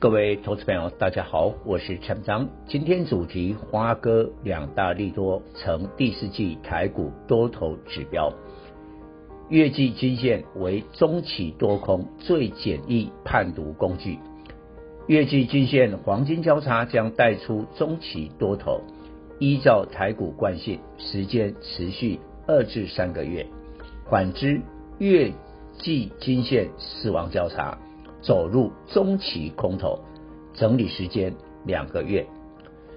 各位投资朋友，大家好，我是陈章。今天主题：花哥两大利多成第四季台股多头指标。月季均线为中期多空最简易判读工具。月季均线黄金交叉将带出中期多头。依照台股惯性，时间持续二至三个月。反之，月季均线死亡交叉。走入中期空头，整理时间两个月。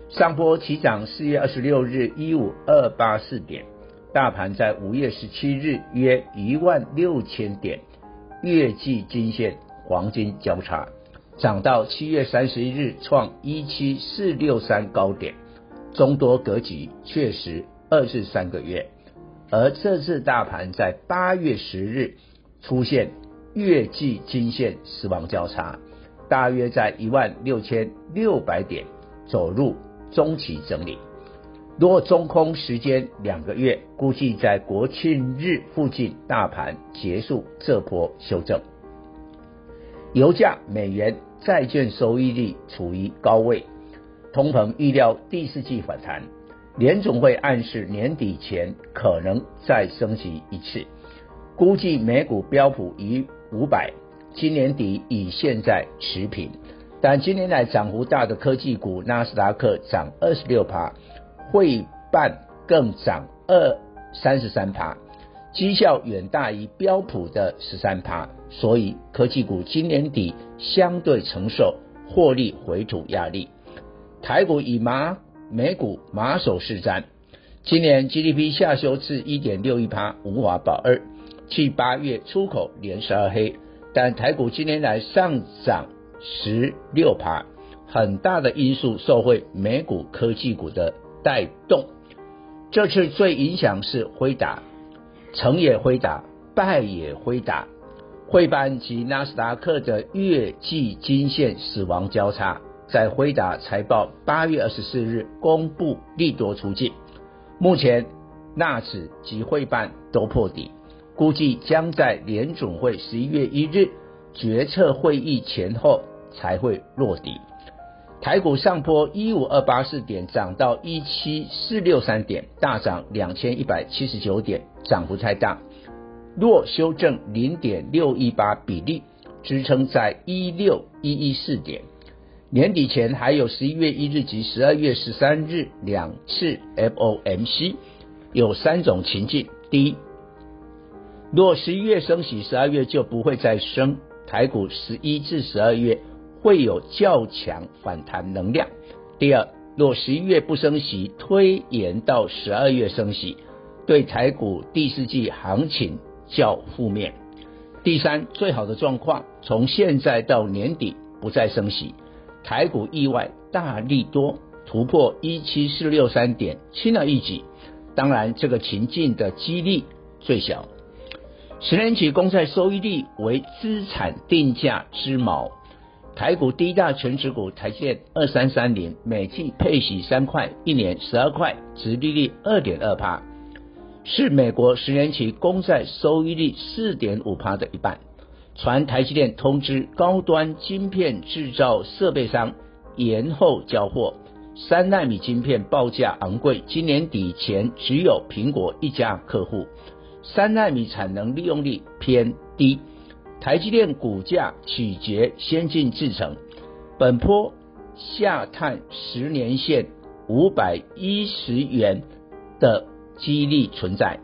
上波起涨，四月二十六日一五二八四点，大盘在五月十七日约一万六千点，月季均线黄金交叉，涨到七月三十一日创一七四六三高点，中多格局确实二至三个月。而这次大盘在八月十日出现。月季均线死亡交叉，大约在一万六千六百点走入中期整理。若中空时间两个月，估计在国庆日附近大盘结束这波修正。油价、美元、债券收益率处于高位，通膨预料第四季反弹，联总会暗示年底前可能再升级一次，估计美股标普与五百今年底与现在持平，但今年来涨幅大的科技股纳斯达克涨二十六趴，费半更涨二三十三趴，绩效远大于标普的十三趴，所以科技股今年底相对承受获利回吐压力。台股以马美股马首是瞻，今年 GDP 下修至一点六一趴，无法保二。去八月出口连十二黑，但台股今年来上涨十六趴，很大的因素受惠美股科技股的带动。这次最影响是辉达，成也辉达，败也辉达。汇班及纳斯达克的月季均线死亡交叉，在辉达财报八月二十四日公布利多出尽，目前纳指及费半都破底。估计将在联准会十一月一日决策会议前后才会落底。台股上坡一五二八四点，涨到一七四六三点，大涨两千一百七十九点，涨幅太大。若修正零点六一八比例，支撑在一六一一四点。年底前还有十一月一日及十二月十三日两次 FOMC，有三种情境：第一，若十一月升息，十二月就不会再升，台股十一至十二月会有较强反弹能量。第二，若十一月不升息，推延到十二月升息，对台股第四季行情较负面。第三，最好的状况，从现在到年底不再升息，台股意外大利多突破一七四六三点，轻而易举。当然，这个情境的几率最小。十年期公债收益率为资产定价之锚，台股第一大权值股台积电二三三零，每季配息三块，一年十二块，殖利率二点二趴，是美国十年期公债收益率四点五趴的一半。传台积电通知高端晶片制造设备商延后交货，三奈米晶片报价昂贵，今年底前只有苹果一家客户。三纳米产能利用率偏低，台积电股价取决先进制程，本波下探十年线五百一十元的几率存在。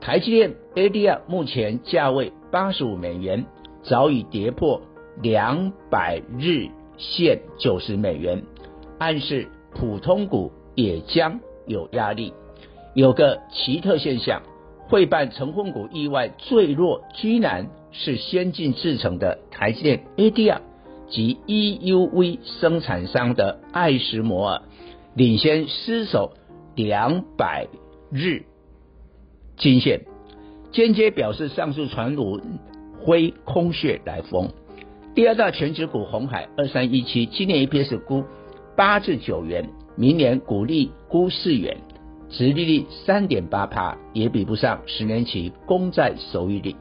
台积电 ADR 目前价位八十五美元，早已跌破两百日线九十美元，暗示普通股也将有压力。有个奇特现象。费半成分股意外坠落，居然是先进制程的台积电 ADR，及 EUV 生产商的艾斯摩尔领先失守两百日均线，间接表示上述传闻非空穴来风。第二大全值股红海二三一七，今年 EPS 估八至九元，明年股利估四元，殖利率三点八趴，也比不上十年期公债收益率。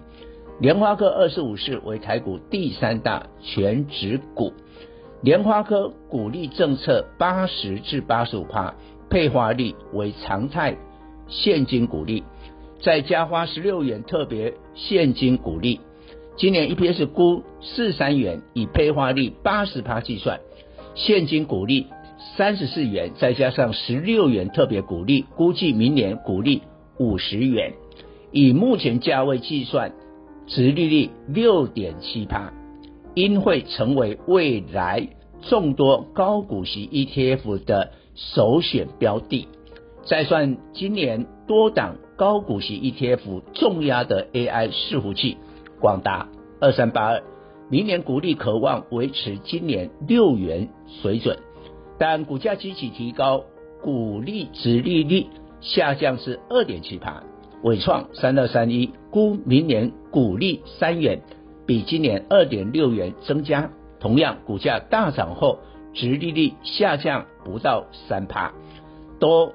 联发科二十五四为台股第三大全值股，联发科股利政策八十至八十五趴，配发率为常态现金股利，再加发十六元特别现金股利。今年 EPS 估四三元，以配发率八十趴计算，现金股利三十四元，再加上十六元特别股利，估计明年股利五十元，以目前价位计算。殖利率六点七趴，应会成为未来众多高股息 ETF 的首选标的。再算今年多档高股息 ETF 重压的 AI 伺服器，广达二三八二，明年股利可望维持今年六元水准，但股价机器提高，股利殖利率下降至二点七趴。伟创三二三一估明年股利三元，比今年二点六元增加。同样，股价大涨后，殖利率下降不到三趴，都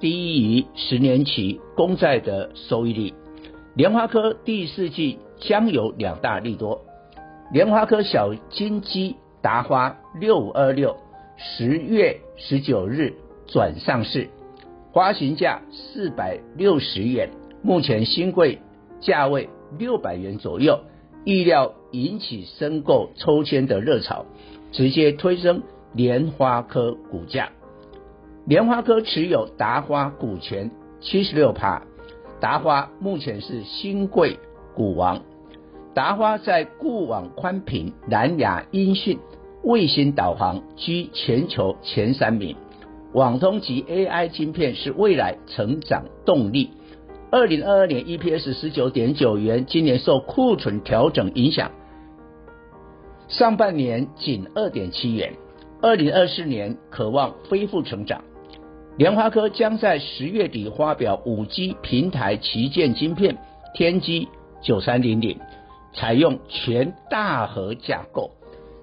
低于十年期公债的收益率。联发科第四季将有两大利多。联发科小金鸡达花六五二六十月十九日转上市。发行价四百六十元，目前新贵价位六百元左右，预料引起申购抽签的热潮，直接推升莲花科股价。莲花科持有达花股权七十六趴，达花目前是新贵股王。达花在固网宽频、蓝牙音讯、卫星导航居全球前三名。网通及 AI 晶片是未来成长动力。二零二二年 EPS 十九点九元，今年受库存调整影响，上半年仅二点七元。二零二四年可望恢复成长。联发科将在十月底发表五 G 平台旗舰晶片天玑九三零零，采用全大核架构，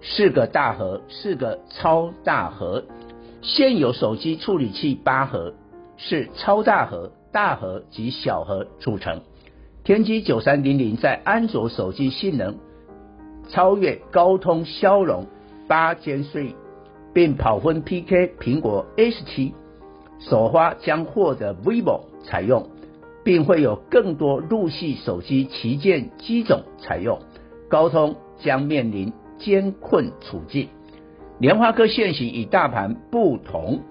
四个大核，四个超大核。现有手机处理器八核是超大核、大核及小核组成。天玑九三零零在安卓手机性能超越高通骁龙八 Gen 3，并跑分 PK 苹果 S7。首发将获得 vivo 采用，并会有更多入系手机旗舰机种采用。高通将面临艰困处境。联发科现行与大盘不同，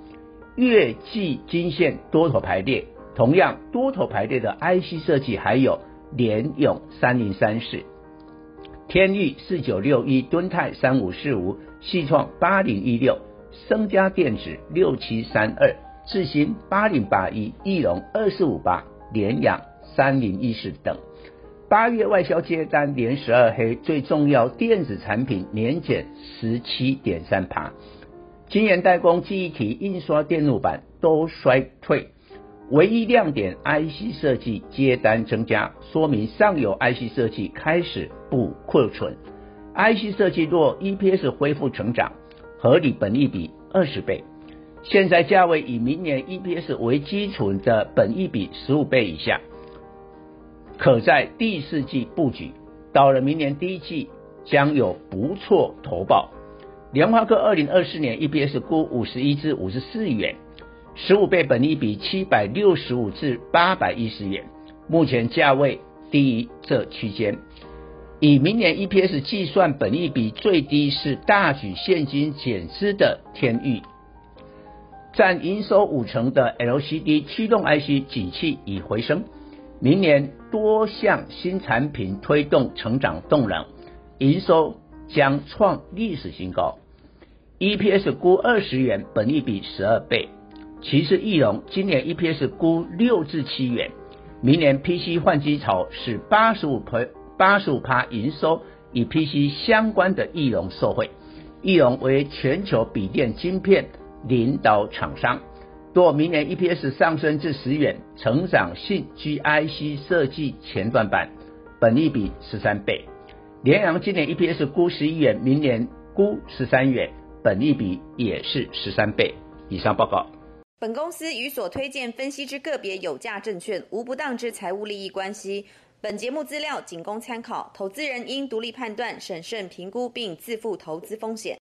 月季均线多头排列，同样多头排列的 IC 设计还有联永三零三四、天域四九六一、敦泰三五四五、矽创八零一六、升家电子六七三二、智新八零八一、义隆二四五八、联阳三零一四等。八月外销接单连十二黑，最重要电子产品年减十七点三趴，晶圆代工、记忆体、印刷电路板都衰退，唯一亮点 IC 设计接单增加，说明上游 IC 设计开始补库存。IC 设计若 EPS 恢复成长，合理本益比二十倍，现在价位以明年 EPS 为基础的本益比十五倍以下。可在第四季布局，到了明年第一季将有不错投报。联发科二零二四年 EPS 估五十一至五十四元，十五倍本益比七百六十五至八百一十元，目前价位低于这区间。以明年 EPS 计算本益比最低是大举现金减资的天域，占营收五成的 LCD 驱动 IC 景气已回升。明年多项新产品推动成长动能，营收将创历史新高，EPS 估二十元，本益比十二倍。其次，义隆今年 EPS 估六至七元，明年 PC 换机潮是八十五趴八十五趴营收与 PC 相关的义隆受惠。义隆为全球笔电晶片领导厂商，若明年 EPS 上升至十元，成长性 GIC 设计前段版，本利比十三倍。联阳今年 EPS 估十一元，明年估十三元，本利比也是十三倍。以上报告。本公司与所推荐分析之个别有价证券无不当之财务利益关系。本节目资料仅供参考，投资人应独立判断、审慎评估并自负投资风险。